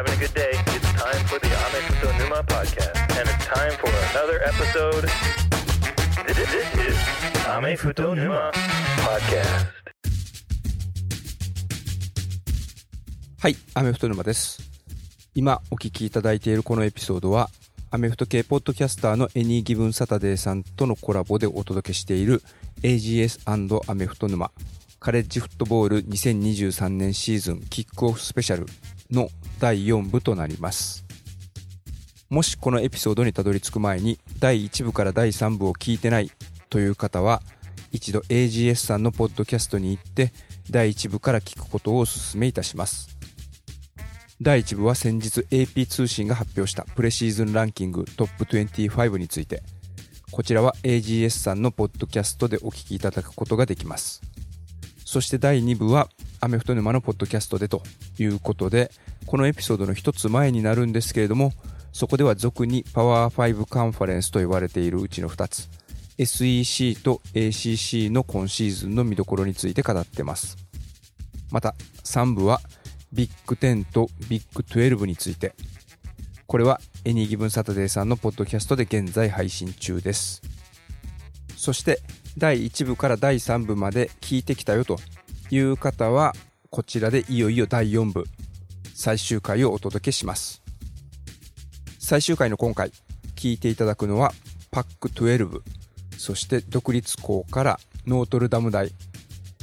having a good day. It's time for the Ame Futo Numa podcast. And it's time for another episode. This is Ame Futo Numa podcast. はい、アメフト沼です。今お聞きいただいているこのエピソードは、アメフト系ポッドキャスターのエニーギブンサタデーさんとのコラボでお届けしている AGS& アメフト沼カレッジフットボール2023年シーズンキックオフスペシャルの第4部となります。もしこのエピソードにたどり着く前に第1部から第3部を聞いてないという方は一度 AGS さんのポッドキャストに行って第1部から聞くことをお勧めいたします。第1部は先日 AP 通信が発表したプレシーズンランキングトップ25についてこちらは AGS さんのポッドキャストでお聞きいただくことができますそして第2部はアメフト沼のポッドキャストでということでこのエピソードの一つ前になるんですけれどもそこでは俗にパワー5カンファレンスと言われているうちの2つ SEC と ACC の今シーズンの見どころについて語ってます。また3部はビッグ10とビッグ12について。これはエニーギブンサタデーさんのポッドキャストで現在配信中です。そして第1部から第3部まで聞いてきたよという方はこちらでいよいよ第4部最終回をお届けします。最終回の今回聞いていただくのはパック12そして独立校からノートルダム大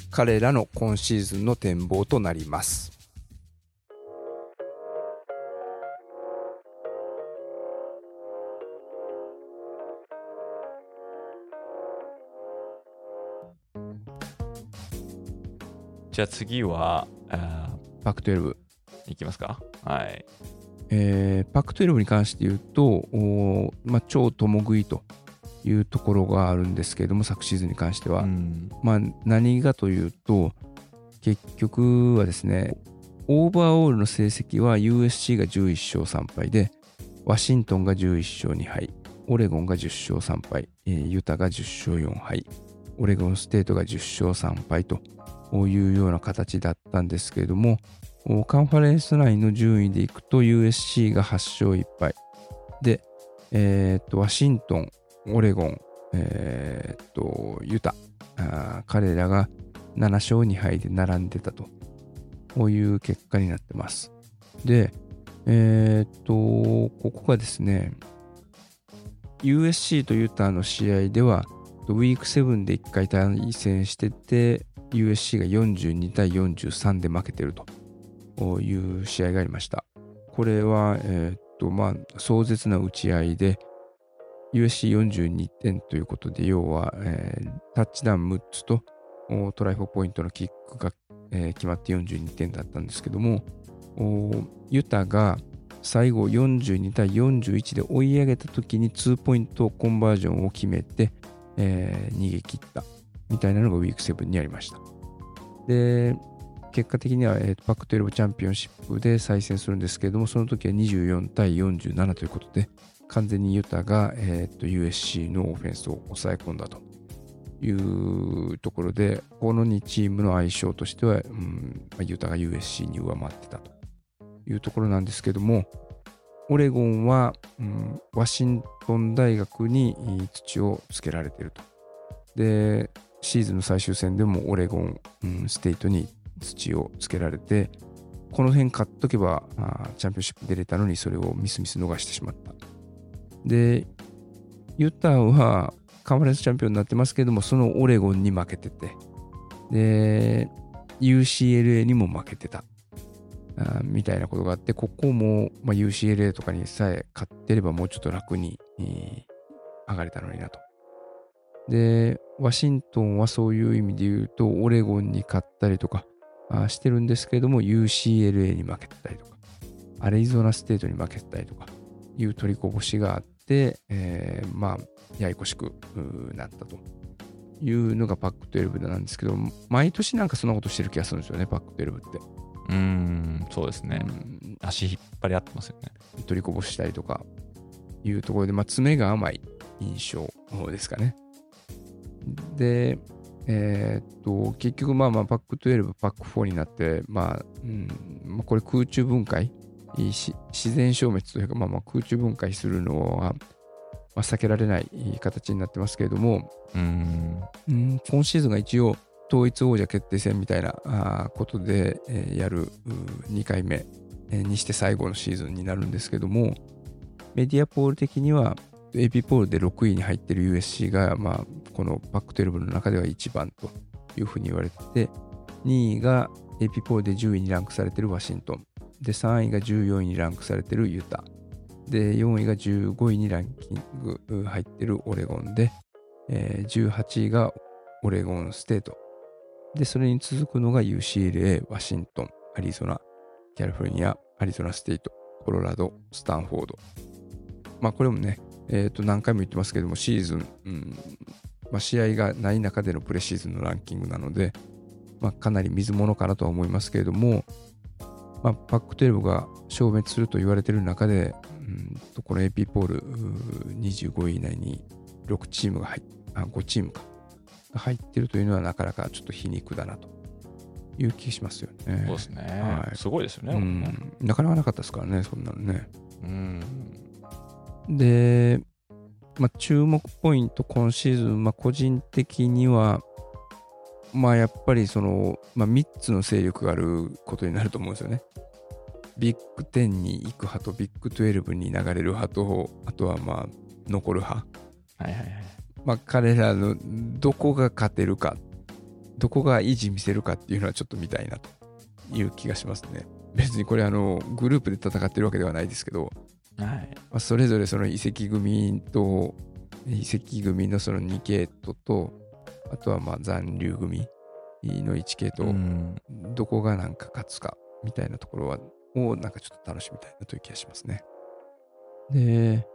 彼らの今シーズンの展望となります。じゃあ次は、あパック12ーいきますか。はい。えーパック12に関して言うと、まあ、超共食いというところがあるんですけれども、昨シーズンに関しては。うんまあ、何がというと、結局はですね、オーバーオールの成績は USC が11勝3敗で、ワシントンが11勝2敗、オレゴンが10勝3敗、えーユタが10勝4敗、オレゴンステートが10勝3敗というような形だったんですけれども、カンファレンス内の順位でいくと USC が8勝1敗。で、えーっとワシントン、オレゴン、えーっとユタ。あ彼らが7勝2敗で並んでたと。こういう結果になってます。でえーっとここがですね USC とユタの試合ではウィーク7で1回対戦してて USC が42対43で負けてると。いう試合がありました。これはえーっとまあ壮絶な打ち合いで USC42 点ということで、要は、えータッチダウン6つとトライフォーポイントのキックが、えー決まって42点だったんですけども、ユタが最後42対41で追い上げた時に2ポイントコンバージョンを決めて、えー逃げ切った。みたいなのがウィーク7にありました。で、結果的には、えーパック12チャンピオンシップで再戦するんですけれども、その時は24対47ということで、完全にユタが、えー、と USC のオフェンスを抑え込んだというところで、この2チームの相性としては、うんユタが USC に上回ってたというところなんですけども、オレゴンは、うんワシントン大学に土をつけられていると。で、シーズンの最終戦でもオレゴン、うんステートに土をつけられて、この辺勝っとけばあチャンピオンシップ出れたのにそれをみすみす逃してしまった。で、ユタはカンファレンスチャンピオンになってますけども、そのオレゴンに負けてて、で、UCLA にも負けてた。あみたいなことがあって、ここも、まあ、UCLA とかにさえ勝ってればもうちょっと楽に、えー上がれたのになと。で、ワシントンはそういう意味で言うと、オレゴンに勝ったりとかあーしてるんですけれども、UCLA に負けてたりとか、アリゾナステートに負けてたりとか、いう取りこぼしがあって、えーまあ、ややこしくなったというのがパック12なんですけど、毎年なんかそんなことしてる気がするんですよね、パック12って。うーん、そうですねう。ん足引っ張り合ってますよね。取りこぼしたりとかいうところで、まあ、爪が甘い印象ですかね。で、えーっと、結局、まあまあ、パック12、パック4になって、まあ、うんまあ、これ空中分解？自然消滅というか、まあ、まあ空中分解するのは、まあ、避けられない形になってますけれども、うん。うん今シーズンが一応統一王者決定戦みたいなことで、えーやる2回目、えーにして最後のシーズンになるんですけどもメディアポール的には AP ポールで6位に入ってる USC が、まあ、このパック12の中では1番というふうに言われてて2位が AP ポーで10位にランクされているワシントン。で3位が14位にランクされているユタ。で4位が15位にランキング入ってるオレゴンで、えー18位がオレゴンステート。でそれに続くのが UCLA ワシントンアリゾナキャリフォルニアアリゾナステートコロラドスタンフォード。まあこれもねえー、と何回も言ってますけどもシーズン、うんまあ、試合がない中でのプレシーズンのランキングなので、まあ、かなり水物かなとは思いますけれども、まあ、パック12が消滅すると言われている中で、うんとこの AP ポールうー25位以内に6チームが入っあ5チームかが入ってるというのはなかなかちょっと皮肉だなという気がしますよね。そうですね。はいすごいですよね。うん、なかなかなかったですからね、そんなのね。うん。で、まあ、注目ポイント、今シーズン、まあ、個人的には、まあ、やっぱりその、まあ、3つの勢力があることになると思うんですよね。ビッグ10に行く派とビッグ12に流れる派と、あとはまあ残る派。はいはいはい。まあ、彼らのどこが勝てるか、どこが維持見せるかっていうのはちょっと見たいなという気がしますね。別にこれあのグループで戦ってるわけではないですけど、はい。まあ、それぞれその移籍組と移籍組のその2系統とあとはまあ残留組の1系統、うんどこがなんか勝つかみたいなところはをなんかちょっと楽しみたいなという気がしますね。で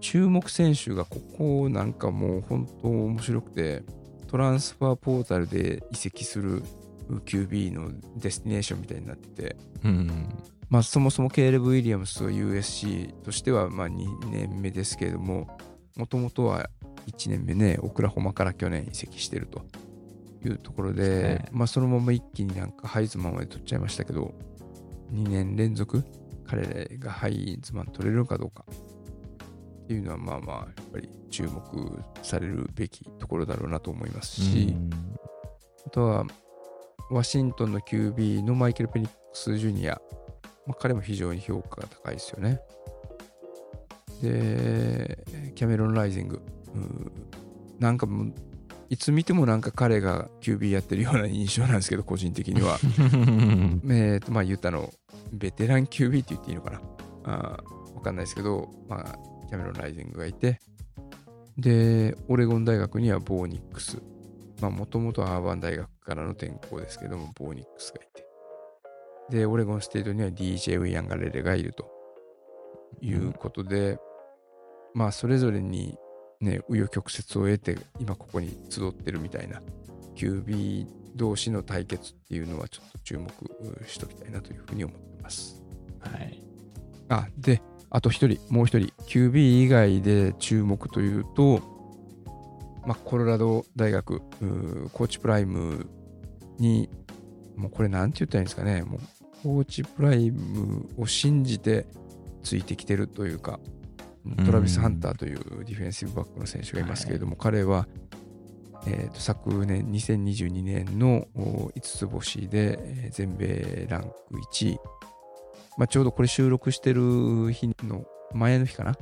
注目選手がここなんかもう本当面白くてトランスファーポータルで移籍する QB のデスティネーションみたいになっててうん。まあ、そもそもケーレブ・ウィリアムスは USC としてはまあ2年目ですけれども、もともとは1年目ね、オクラホマから去年移籍してるというところで、ねまあ、そのまま一気になんかハイズマンまで取っちゃいましたけど、2年連続彼らがハイズマン取れるのかどうかっていうのはまあまあやっぱり注目されるべきところだろうなと思いますし、あとは、ワシントンの QB のマイケル・ペニックス・ジュニア。まあ、彼も非常に評価が高いですよね。で、キャメロン・ライジング。うんなんかもう、いつ見てもなんか彼が QB やってるような印象なんですけど、個人的には。うん。えっと、まあ、ユタのベテラン QB って言っていいのかな。あーわかんないですけど、まあ、キャメロン・ライジングがいて、で、オレゴン大学にはボーニックス。まあ、もともとはアーバン大学からの転校ですけども、ボーニックスがいて。で、オレゴンステートには DJ ウィアンガレレがいるということで、まあ、それぞれにね、紆余曲折を得て、今ここに集ってるみたいな QB 同士の対決っていうのはちょっと注目しときたいなというふうに思ってます。はい。あ、で、あと一人、もう一人、QB 以外で注目というと、まあ、コロラド大学、コーチプライムに、もうこれなんて言ったらいいんですかね、もうコーチプライムを信じてついてきてるというか、トラビス・ハンターというディフェンシブバックの選手がいますけれども、彼は、えーと昨年2022年のお5つ星でえー全米ランク1位、まあ、ちょうどこれ収録してる日の前の日かな、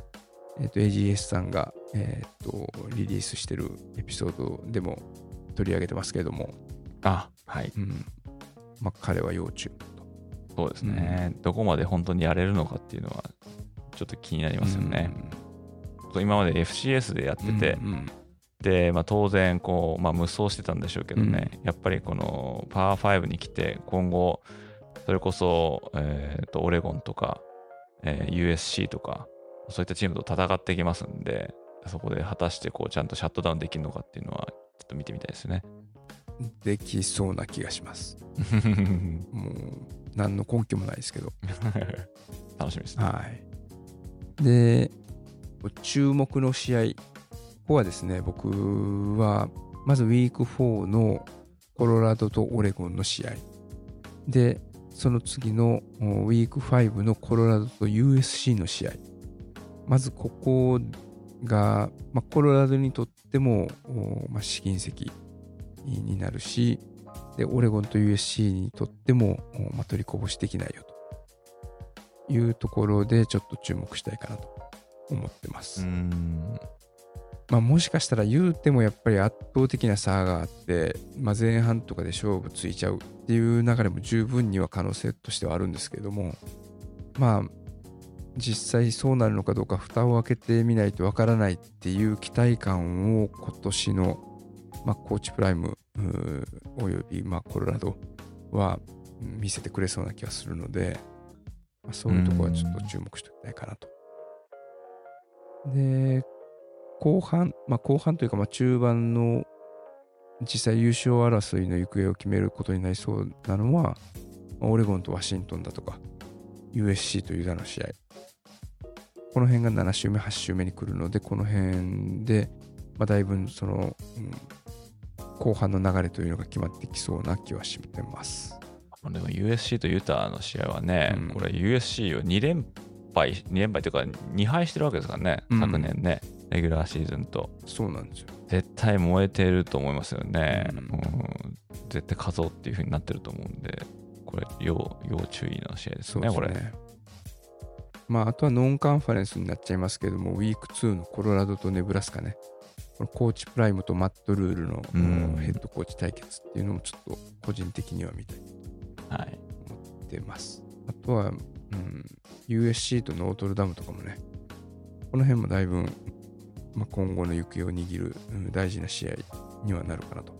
えー、と AGS さんが、えーとリリースしてるエピソードでも取り上げてますけれども、あ、はい。うん。まあ、彼は要注目と。そうですね、どこまで本当にやれるのかっていうのは、ちょっと気になりますよね。今まで FCS でやってうんて、うんで、まあ、当然こう、まあ、無双してたんでしょうけどね、やっぱりこのパワー5に来て、今後、それこそ、えーとオレゴンとか、えー USC とか、そういったチームと戦っていきますんで、そこで果たしてこうちゃんとシャットダウンできるのかっていうのは、ちょっと見てみたいですね。できそうな気がします。もう何の根拠もないですけど。楽しみですね。はい。で、注目の試合、ここはですね、僕は、まずウィーク4のコロラドとオレゴンの試合。で、その次のおウィーク5のコロラドと USC の試合。まずここが、まあ、コロラドにとっても、おまあ、試金石になるし、で、オレゴンと USC にとっても、おまあ、取りこぼしできないよというところでちょっと注目したいかなと思ってます。うん。まあ、もしかしたら言うてもやっぱり圧倒的な差があって、まあ、前半とかで勝負ついちゃうっていう流れも十分には可能性としてはあるんですけどもまあ実際そうなるのかどうか蓋を開けてみないとわからないっていう期待感を今年の、まあ、コーチプライムおよび、まあ、コロラドは見せてくれそうな気がするので、まあ、そういうところはちょっと注目しておきたいかなと。で後半、まあ、後半というか、ま、中盤の実際優勝争いの行方を決めることになりそうなのは、オレゴンとワシントンだとか、USC とユダの試合。この辺が7週目、8週目に来るので、この辺で、まあ、だいぶその、うん後半の流れというのが決まってきそうな気はしてます。でも USC とユタの試合はね、うんこれ USC を2連敗、2連敗というか2敗してるわけですからね、うん昨年ね、レギュラーシーズンと。そうなんですよ。絶対燃えてると思いますよね。うんうん絶対勝とうっていう風になってると思うんで、これ要、要注意の試合ですね、これ。まあ、あとはノンカンファレンスになっちゃいますけども、ウィーク2のコロラドとネブラスカね、このコーチプライムとマットルールの、うんヘッドコーチ対決っていうのもちょっと個人的には見たいはい。と思ってます。あとは、うん、USC とノートルダムとかもね、この辺もだいぶ、まあ、今後の行方を握る、うん大事な試合にはなるかなと。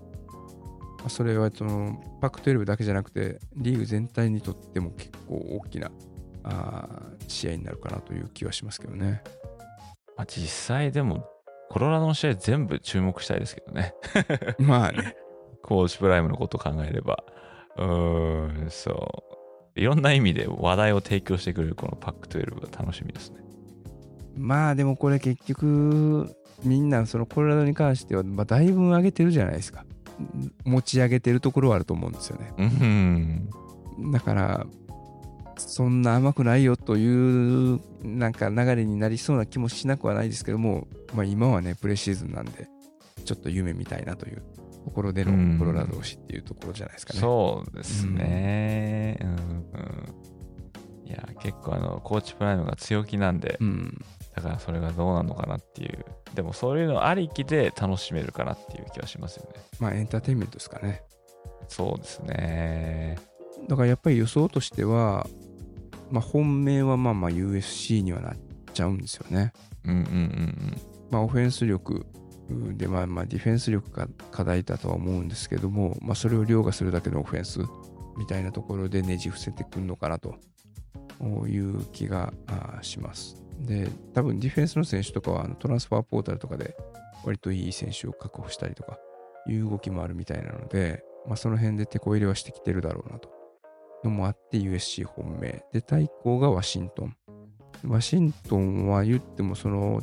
まあ、それはそのパック12だけじゃなくて、リーグ全体にとっても結構大きなあー試合になるかなという気はしますけどね。まあ、実際でも、コロラドの試合全部注目したいですけどね。まあね。コーチプライムのことを考えれば。うーん、そう。いろんな意味で話題を提供してくれるこのパック12が楽しみですね。まあでもこれ結局、みんなそのコロラドに関しては、まあ、だいぶ上げてるじゃないですか。持ち上げてるところはあると思うんですよね。うん。だから、そんな甘くないよというなんか流れになりそうな気もしなくはないですけども、まあ、今はね、プレシーズンなんで、ちょっと夢見たいなというところでうんのコロラド推しっていうところじゃないですかね。そうですね。うん、うん。いや、結構あの、コーチプライムが強気なんで、うん。だからそれがどうなのかなっていう。でもそういうのありきで楽しめるかなっていう気はしますよね。まあ、エンターテインメントですかね。そうですね。だからやっぱり予想としては、まあ、本命はまあまあ USC にはなっちゃうんですよね。うんうんうんまあ、オフェンス力うんで、まあまあディフェンス力が課題だとは思うんですけども、まあ、それを凌駕するだけのオフェンスみたいなところでねじ伏せてくるのかなという気がします。で、多分ディフェンスの選手とかはあのトランスファーポータルとかで割といい選手を確保したりとかいう動きもあるみたいなので、まあ、その辺で手こ入れはしてきてるだろうなと。のもあって USC 本命。で、対抗がワシントン。ワシントンは言ってもその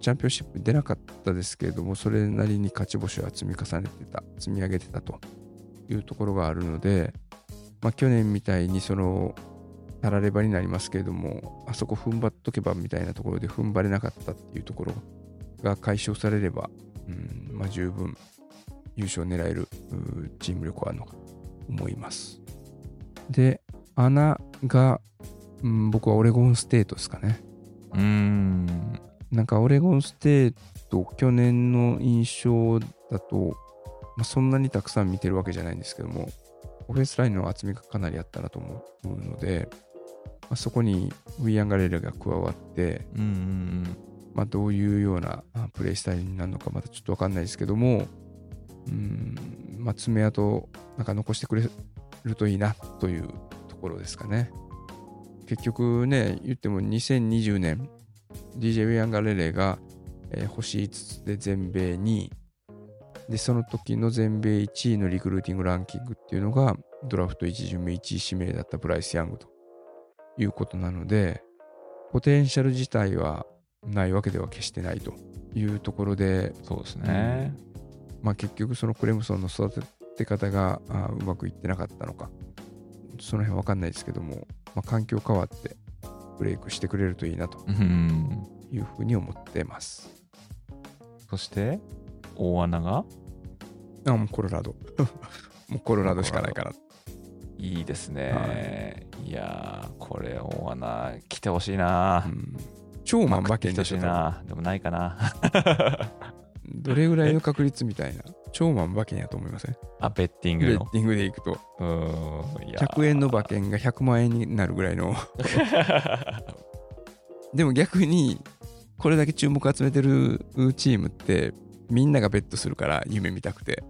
チャンピオンシップ出なかったですけれども、それなりに勝ち星は積み重ねてた、積み上げてたというところがあるので、まあ、去年みたいにその、たらればになりますけれども、あそこ踏ん張っとけばみたいなところで踏ん張れなかったっていうところが解消されれば、うんまあ、十分優勝を狙えるチーム力はあるのかと思います。で、穴が、うん、僕はオレゴンステートですかね。うん。なんかオレゴンステート、去年の印象だと、まあ、そんなにたくさん見てるわけじゃないんですけども、オフェンスラインの厚みがかなりあったなと思うので、まあ、そこにウィアン・ガレラが加わって、うんうんまあ、どういうようなあプレイスタイルになるのかまだちょっとわかんないですけども、うん、まあ、爪痕なんか残してくれるといいなというところですかね。結局ね、言っても2020年、DJ ウィアン・ガレレが、えー星5つで全米2位。で、その時の全米1位のリクルーティングランキングっていうのが、ドラフト1巡目1位指名だったブライス・ヤングということなので、ポテンシャル自体はないわけでは決してないというところで、うん。そうですね。まあ、結局そのクレムソンの育て方があうまくいってなかったのか。その辺わかんないですけども、まあ、環境変わってブレイクしてくれるといいなと。うん。いうふうに思ってます。そして大穴が？あ、もうコロラド。もうコロラドしかないかな。いいですね、い、やーこれ大穴来てほしいな。う、ん、超万馬券来てほしいでしょ。でもないかなどれぐらいの確率みたいな。超万馬券やと思いません？あベッティングの？ベッティングでいくと、うーんいや100円の馬券が100万円になるぐらいの。でも逆に、これだけ注目集めてるチームって、みんながベットするから、夢見たくて。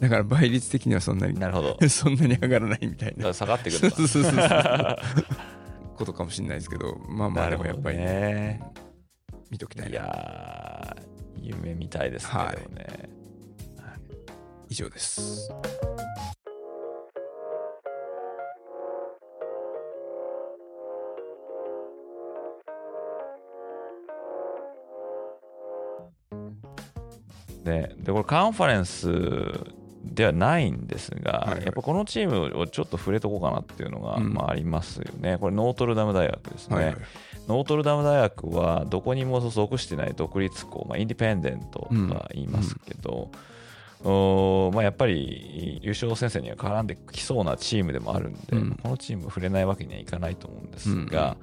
だから倍率的にはそんなに、なるほど。そんなに上がらないみたいな。下がってくそうるそうそうそう。ことかもしれないですけど、まあまあでもやっぱりね、ね。見ときたいいな。やー夢みたいですね、はい以上です。ででこれカンファレンスではないんですが、はいはいやっぱこのチームをちょっと触れとこうかなっていうのが、うんまあ、ありますよね。これノートルダム大学ですね。はいはい。ノートルダム大学はどこにも属してない独立校、まあ、インディペンデントとは言いますけど、おーまあ、やっぱり優勝戦線には絡んできそうなチームでもあるんで、うん。このチーム触れないわけにはいかないと思うんですうん。が、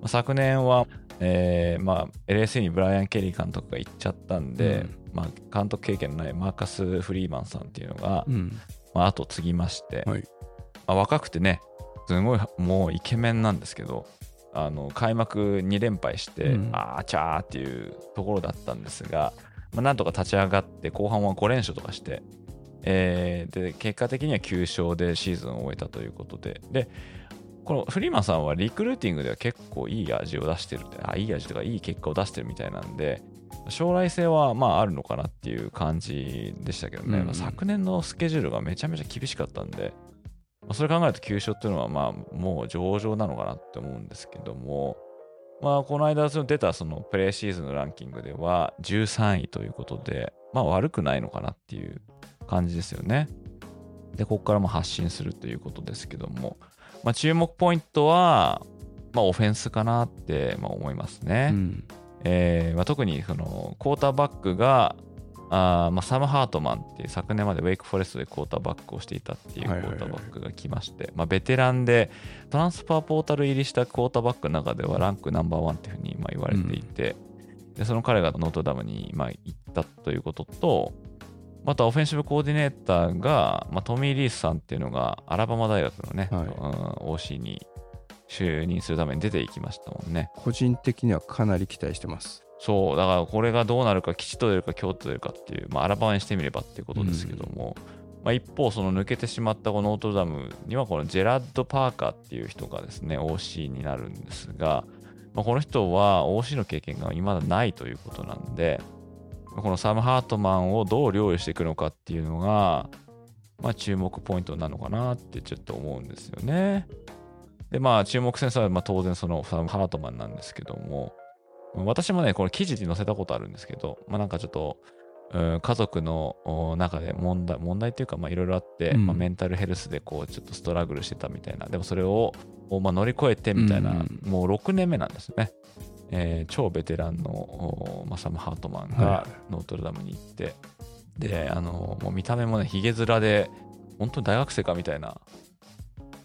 まあ、昨年は、えーまあ、LSE にブライアン・ケリー監督が行っちゃったんで、うん。まあ、監督経験のないマーカス・フリーマンさんっていうのが、うん。まあ後を継ぎまして、はい。まあ、若くてねすごいもうイケメンなんですけどあの開幕2連敗して、うん。あーちゃーっていうところだったんですが、まあ、なんとか立ち上がって後半は5連勝とかして、えーで結果的には9勝でシーズンを終えたということででこのフリーマンさんはリクルーティングでは結構いい味を出してるあいい味とかいい結果を出してるみたいなんで将来性はまああるのかなっていう感じでしたけどね、うん。まあ昨年のスケジュールがめちゃめちゃ厳しかったんで、まあそれ考えると9勝っていうのはまあもう上々なのかなって思うんですけども、まあ、この間その出たそのプレーシーズンのランキングでは13位ということで、まあ悪くないのかなっていう感じですよね。で、ここからも発信するということですけども、まあ、注目ポイントは、まあ、オフェンスかなってまあ思いますね。うんえーまあ、特にそのクォーターバックがあーまあ、サム・ハートマンっていう昨年までウェイクフォレストでクォーターバックをしていたっていうクォーターバックが来まして、まあ、ベテランでトランスファーポータル入りしたクォーターバックの中ではランクナンバーワンっていうふうにまあ言われていて、でその彼がノートダムにまあ行ったということとまたオフェンシブコーディネーターが、まあ、トミー・リースさんっていうのがアラバマ大学のね、はい。うん OC に就任するために出ていきましたもんね。個人的にはかなり期待してます。そう、だからこれがどうなるか、吉と出るか、京と出るかっていう、まあ、アラバマにしてみればっていうことですけども、まあ、一方、その抜けてしまったこのノートルダムには、このジェラッド・パーカーっていう人がですね、OC になるんですが、まあ、この人は OC の経験が未だないということなんで、このサム・ハートマンをどう料理していくのかっていうのが、まあ、注目ポイントなのかなってちょっと思うんですよね。で、まあ、注目選手はまあ当然そのサム・ハートマンなんですけども、私もね、これ記事に載せたことあるんですけど、まあなんかちょっと、うん家族のお中で問題、問題っていうか、まあいろいろあって、うん。まあ、メンタルヘルスでこう、ちょっとストラグルしてたみたいな、でもそれを、おまあ、乗り越えてみたいな、うん。もう6年目なんですね。えー超ベテランの、おまあ、サム・ハートマンはい。はがノートルダムに行って、で、あの、もう見た目もね、ヒゲ面で、本当に大学生かみたいな、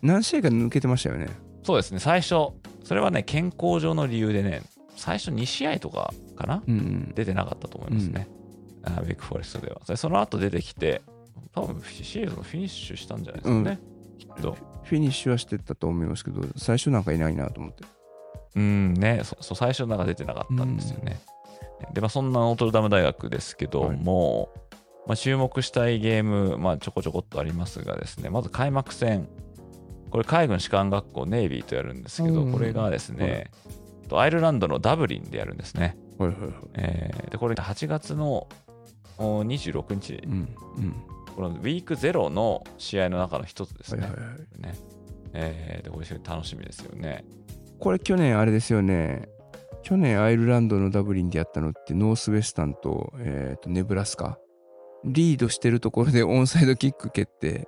何試合か抜けてましたよね。そうですね、最初、それはね、健康上の理由でね、最初2試合とかかな？うんうん。出てなかったと思いますね。あウェイクフォレストでは。でその後出てきて、多分シーズンフィニッシュしたんじゃないですかね。きっと。フィニッシュはしてたと思いますけど、最初なんかいないなと思って。うんね、そそう最初なんか出てなかったんですよね。で、まあ、そんなノートルダム大学ですけども、まあ、注目したいゲーム、まあ、ちょこちょこっとありますがですね、まず開幕戦、これ海軍士官学校ネイビーとやるんですけど、うんこれがですね、とアイルランドのダブリンでやるんですね。はいはいはい。えーで、これ8月のお26日うんうん。このウィークゼロの試合の中の一つですね。はいはいはい。ねえーでこれ楽しみですよね。これ去年あれですよね。去年アイルランドのダブリンでやったのってノースウェスタンと,、えーとネブラスカ。リードしてるところでオンサイドキック蹴って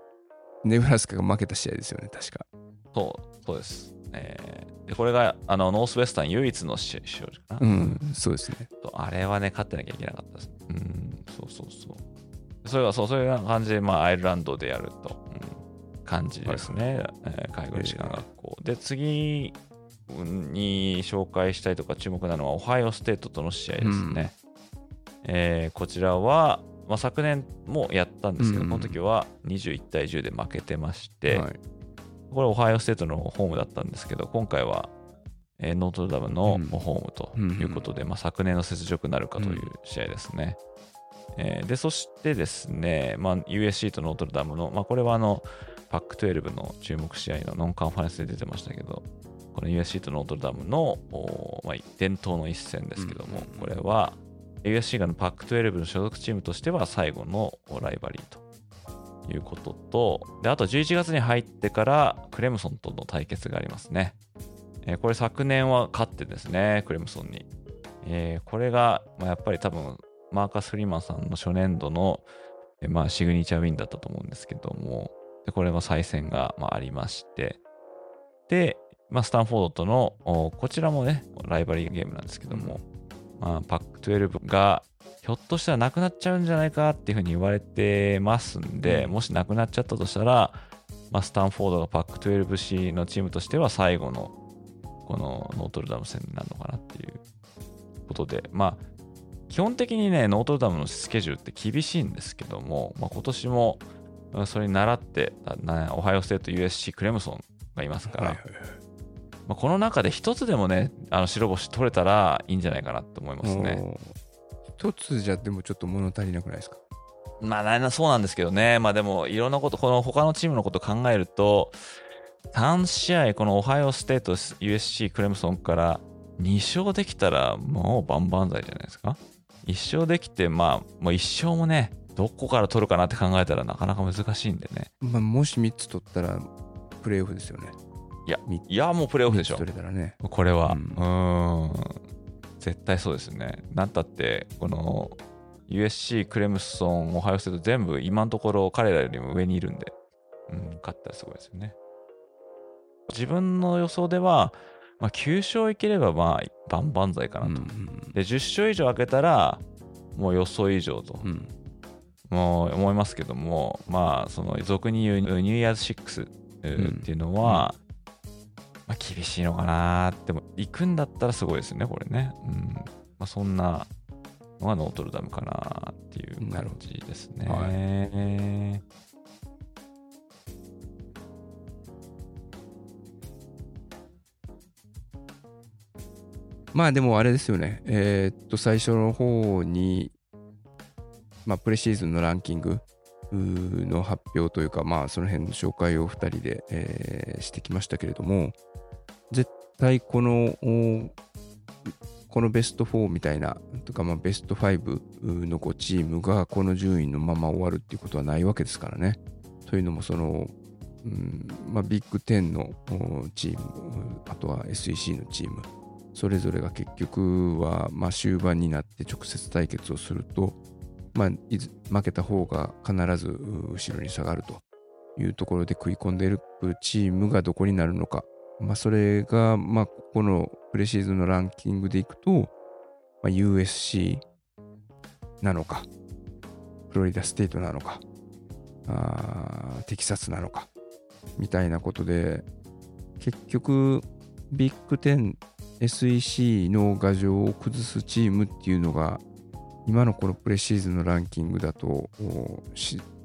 ネブラスカが負けた試合ですよね、確か。そう、そうです。えーでこれがあのノースウェスタン唯一の試合かな、うん、そうですね。あれはね、勝ってなきゃいけなかったです。うん、そうそうそう。それはそう、そういう感じで、まあ、アイルランドでやると、うん感じですね。えー介護士官学校。で、次に紹介したいとか注目なのは、オハイオステートとの試合ですね。えーこちらは、まあ、昨年もやったんですけど、うんこの時は21対10で負けてまして、はい、これオハイオステートのホームだったんですけど、今回は、えーノートルダムのうん。ホームということで、まあ、昨年の雪辱なるかという試合ですね。えーで、そしてですね、まあ、USC とノートルダムの、まあ、これはあの、パック12の注目試合の non-conference で出てましたけど、この USC とノートルダムの、おまあ、伝統の一戦ですけども、うん。これは USC がのパック12の所属チームとしては最後の rivalry ということと、であと11月に入ってからクレムソンとの対決がありますね。えーこれ昨年は勝ってですね、クレムソンに。えーこれが、まあ、やっぱり多分、マーカス・フリーマンさんの初年度の、えーまあ、シグニチャーウィンだったと思うんですけども、でこれは再戦が、まあ、ありまして、で、まあ、スタンフォードとの、こちらもね、ライバリーゲームなんですけども、まあ、パック12がひょっとしたらなくなっちゃうんじゃないかっていうふうに言われてますんで、うん。もしなくなっちゃったとしたら、まあ、スタンフォードがパック 12C のチームとしては最後のこのノートルダム戦になるのかなっていうことで、まあ、基本的にね、ノートルダムのスケジュールって厳しいんですけども、まあ、今年もうんそれに倣って、なオハイオステート USC クレムソンがいますから、はいはいはいまあ、この中で一つでもね、あの白星取れたらいいんじゃないかなと思いますね。一つじゃでもちょっと物足りなくないですか？まあな、そうなんですけどね。まあでも、いろんなこと、この他のチームのことを考えると、3試合、このオハイオステート、USC クレムソンから2勝できたら、もう万々歳じゃないですか？1勝できて、まあ、もう1勝もね、どこから取るかなって考えたらなかなか難しいんでね。まあ、もし3つ取ったらプレーオフですよね。いやみいや、もうプレーオフでしょ。取れたらね。これは。ううん。絶対そうですね。なんたって、この USC、クレムソン、オハイオステート全部今のところ彼らよりも上にいるんで、うん、勝ったらすごいですよね。自分の予想では、まあ、9勝いければまあ万々歳かなと。うんで、10勝以上開けたら、もう予想以上と、うんもう思いますけども、まあ、その俗に言うニューイヤーズ6っていうのは、まあ、厳しいのかなっても、行くんだったらすごいですね、これね。うんまあ、そんなのがノートルダムかなっていう感じですね。なまあでもあれですよね。えーっと、最初の方に、まあ、プレシーズンのランキングの発表というか、まあ、その辺の紹介を2人で、えーしてきましたけれども、対この、このベスト4みたいな、とか、まあ、ベスト5のチームがこの順位のまま終わるっていうことはないわけですからね。というのも、その、うんまあ、ビッグ10のチーム、あとは SEC のチーム、それぞれが結局は、まあ、終盤になって直接対決をすると、まあ、負けた方が必ず後ろに下がるというところで食い込んでいるチームがどこになるのか、まあ、それが、まあ、ここのプレシーズンのランキングでいくと、まあ、USC なのか、フロリダステートなのか、あテキサスなのか、みたいなことで、結局、ビッグ10、SEC の牙城を崩すチームっていうのが、今のこのプレシーズンのランキングだと、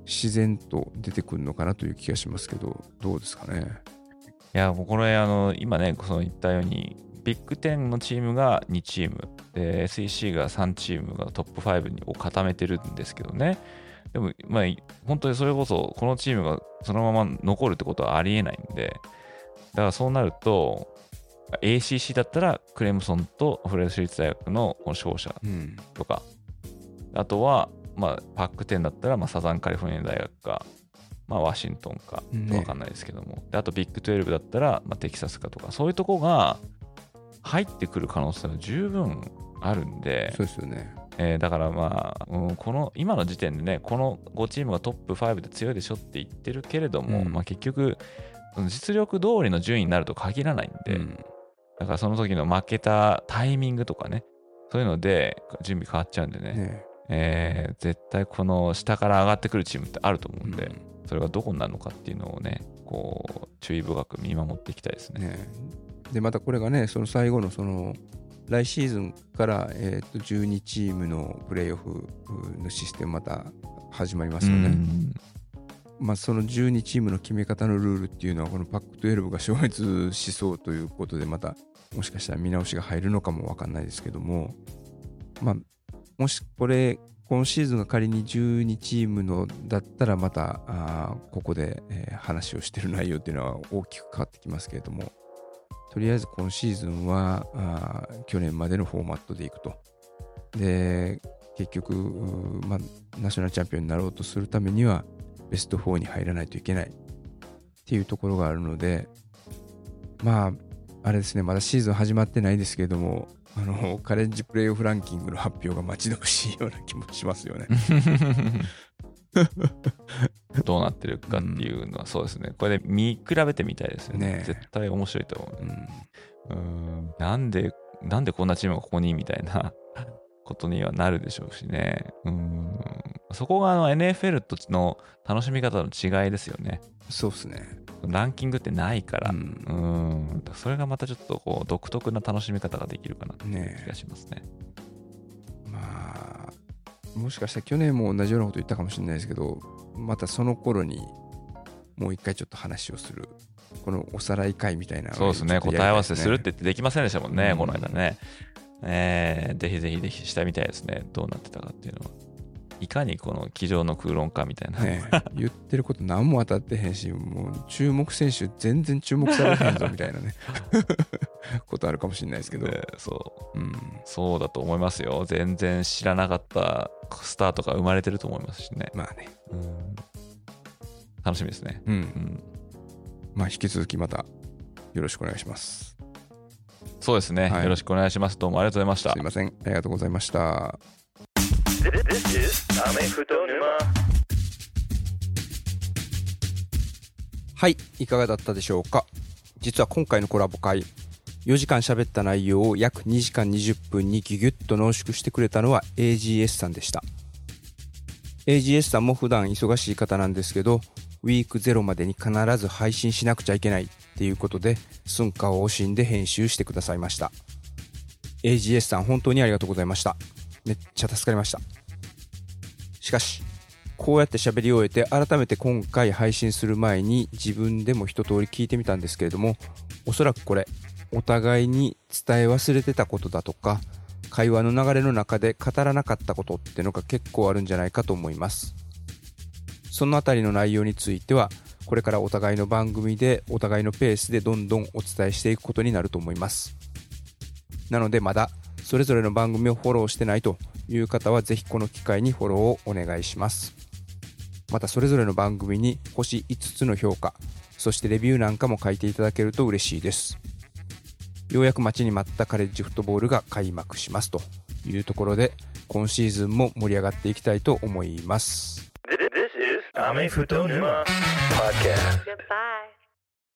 自然と出てくるのかなという気がしますけど、どうですかね？いや、もうこれ、あの、今ね、その言ったように、ビッグ10のチームが2チーム、で、SEC が3チームがトップ5を固めてるんですけどね。でも、まあ、本当にそれこそ、このチームがそのまま残るってことはありえないんで、だからそうなると、ACC だったら、クレムソンとフレッシュリッツ大学のこの勝者うん。とか、あとは、まあ、パック10だったら、まあ、サザンカリフォルニア大学か、まあ、ワシントンか、ね。わかんないですけども。であと、ビッグ12だったら、まあ、テキサスかとか、そういうとこが入ってくる可能性は十分あるんで、そうですよね。えーだからまあ、うんこの今の時点でねこの5チームがトップ5で強いでしょって言ってるけれども、うん。まあ、結局実力通りの順位になると限らないんで、うん。だからその時の負けたタイミングとかねそういうので準備変わっちゃうんでね。ね。えー絶対この下から上がってくるチームってあると思うんで、うんそれがどこになるのかっていうのをねこう注意深く見守っていきたいですね。ねでまたこれがねその最後のその来シーズンから、えー、と12チームのプレーオフのシステムまた始まりますよね。うんまあ、その12チームの決め方のルールっていうのはこのパック12が消滅しそうということでまたもしかしたら見直しが入るのかもわかんないですけどもまあもしこれ今シーズンが仮に12チームのだったらまたあここで、えー話をしてる内容っていうのは大きく変わってきますけれども。とりあえず今シーズンはあ去年までのフォーマットでいくと。で結局、まあ、ナショナルチャンピオンになろうとするためにはベスト4に入らないといけない。っていうところがあるのでまああれですね。まだシーズン始まってないですけれどもあのカレッジプレーオフランキングの発表が待ち遠しいような気もしますよね。どうなってるかっていうのはそうですね。これで見比べてみたいですよね。ねえ絶対面白いと思う。うんうんなんで、なんでこんなチームがここにみたいなことにはなるでしょうしね。うんそこがあの NFL との楽しみ方の違いですよね。そうですね。ランキングってないから。ううんん、それがまたちょっとこう独特な楽しみ方ができるかなって気ねがしますね。まあもしかしたら去年も同じようなこと言ったかもしれないですけどまたその頃にもう一回ちょっと話をするこのおさらい会みたいなそうですね、答え合わせするって言ってできませんでしたもんね、うんこの間ね。えーぜひぜひぜひしたみたいですね、どうなってたかっていうのは。いかにこの机上の空論かみたいな。ね言ってること何も当たってへんしもう注目選手全然注目されへんぞみたいなね ことあるかもしれないですけど、でそううん、そうだと思いますよ。全然知らなかったスターとか生まれてると思いますしね。まあね、うん楽しみですね。うんうんまあ引き続きまたよろしくお願いしますそうですね、はいよろしくお願いします。どうもありがとうございましたすい。ませんありがとうございました.はい、いかがだったでしょうか実は今回のコラボ会、4時間喋った内容を約2時間20分にギュギュッと濃縮してくれたのは AGS さんでした。AGS さんも普段忙しい方なんですけど、ウィーク0までに必ず配信しなくちゃいけないっていうことで、寸暇を惜しんで編集してくださいました。AGS さん本当にありがとうございました。めっちゃ助かりました。しかし、こうやって喋り終えて改めて今回配信する前に自分でも一通り聞いてみたんですけれどもおそらくこれお互いに伝え忘れてたことだとか会話の流れの中で語らなかったことってのが結構あるんじゃないかと思いますそのあたりの内容についてはこれからお互いの番組でお互いのペースでどんどんお伝えしていくことになると思います。なのでまだそれぞれの番組をフォローしてないという方はぜひこの機会にフォローをお願いします。またそれぞれの番組に星5つの評価そしてレビューなんかも書いていただけると嬉しいです。ようやく待ちに待ったカレッジフットボールが開幕しますというところで今シーズンも盛り上がっていきたいと思います。This this is Ame Futonuma Podcast. Goodbye.